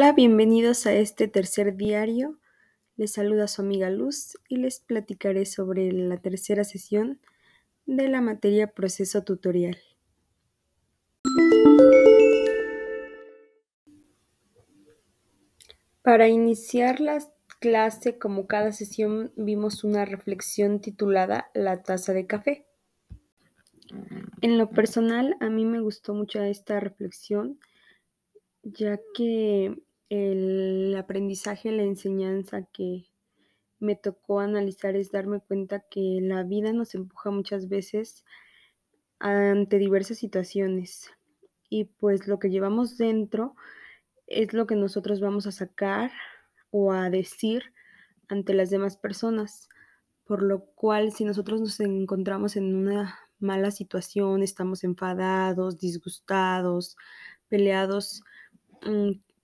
Hola, bienvenidos a este tercer diario. Les saluda su amiga Luz y les platicaré sobre la tercera sesión de la materia proceso tutorial. Para iniciar la clase, como cada sesión, vimos una reflexión titulada La taza de café. En lo personal, a mí me gustó mucho esta reflexión ya que el aprendizaje, la enseñanza que me tocó analizar es darme cuenta que la vida nos empuja muchas veces ante diversas situaciones. Y pues lo que llevamos dentro es lo que nosotros vamos a sacar o a decir ante las demás personas, por lo cual si nosotros nos encontramos en una mala situación, estamos enfadados, disgustados, peleados,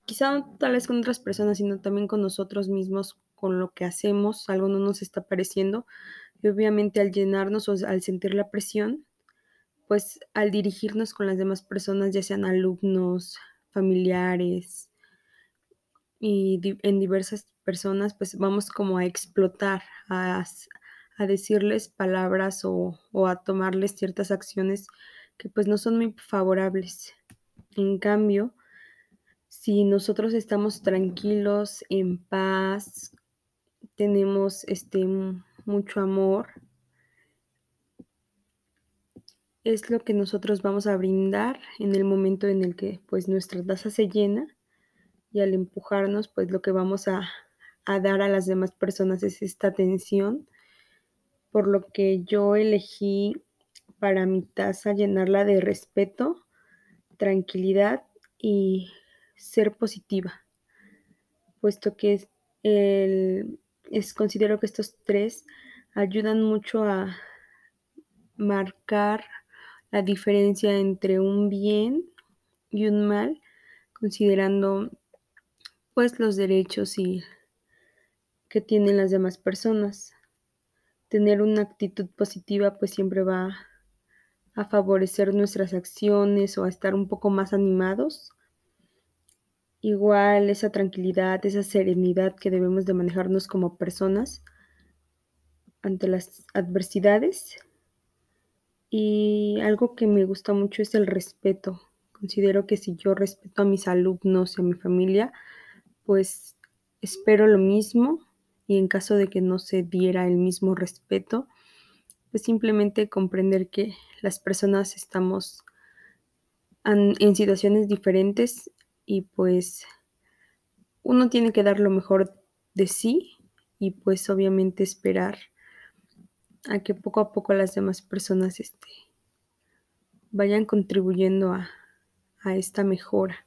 Quizá tal vez con otras personas, sino también con nosotros mismos, con lo que hacemos, algo no nos está pareciendo. Y obviamente al llenarnos o al sentir la presión, pues al dirigirnos con las demás personas, ya sean alumnos, familiares y en diversas personas, pues vamos como a explotar, a, a decirles palabras o, o a tomarles ciertas acciones que pues no son muy favorables. En cambio, si nosotros estamos tranquilos, en paz, tenemos este mucho amor, es lo que nosotros vamos a brindar en el momento en el que pues nuestra taza se llena y al empujarnos pues lo que vamos a, a dar a las demás personas es esta atención por lo que yo elegí para mi taza llenarla de respeto, tranquilidad y ser positiva, puesto que es, es, considero que estos tres ayudan mucho a marcar la diferencia entre un bien y un mal, considerando pues los derechos y que tienen las demás personas. Tener una actitud positiva pues siempre va a favorecer nuestras acciones o a estar un poco más animados igual esa tranquilidad, esa serenidad que debemos de manejarnos como personas ante las adversidades. Y algo que me gusta mucho es el respeto. Considero que si yo respeto a mis alumnos y a mi familia, pues espero lo mismo y en caso de que no se diera el mismo respeto, pues simplemente comprender que las personas estamos en situaciones diferentes y pues uno tiene que dar lo mejor de sí y pues obviamente esperar a que poco a poco las demás personas este, vayan contribuyendo a, a esta mejora.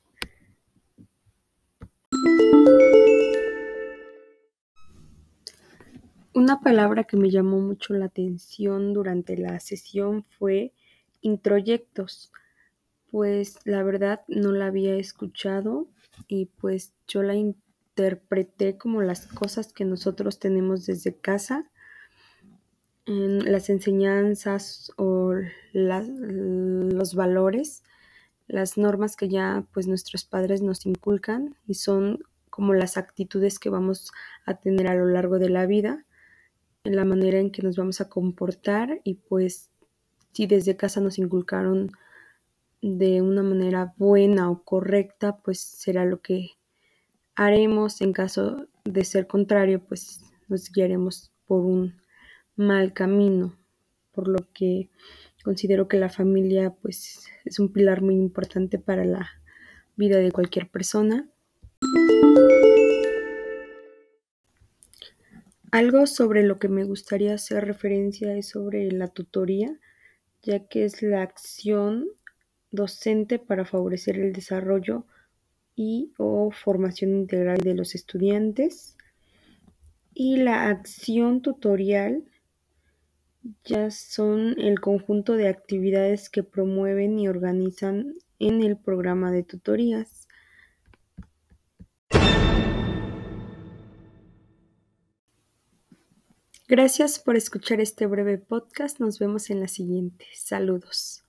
Una palabra que me llamó mucho la atención durante la sesión fue introyectos pues la verdad no la había escuchado y pues yo la interpreté como las cosas que nosotros tenemos desde casa, en las enseñanzas o los valores, las normas que ya pues nuestros padres nos inculcan y son como las actitudes que vamos a tener a lo largo de la vida, en la manera en que nos vamos a comportar y pues si desde casa nos inculcaron de una manera buena o correcta, pues será lo que haremos. En caso de ser contrario, pues nos guiaremos por un mal camino, por lo que considero que la familia pues es un pilar muy importante para la vida de cualquier persona. Algo sobre lo que me gustaría hacer referencia es sobre la tutoría, ya que es la acción docente para favorecer el desarrollo y o formación integral de los estudiantes y la acción tutorial ya son el conjunto de actividades que promueven y organizan en el programa de tutorías. Gracias por escuchar este breve podcast. Nos vemos en la siguiente. Saludos.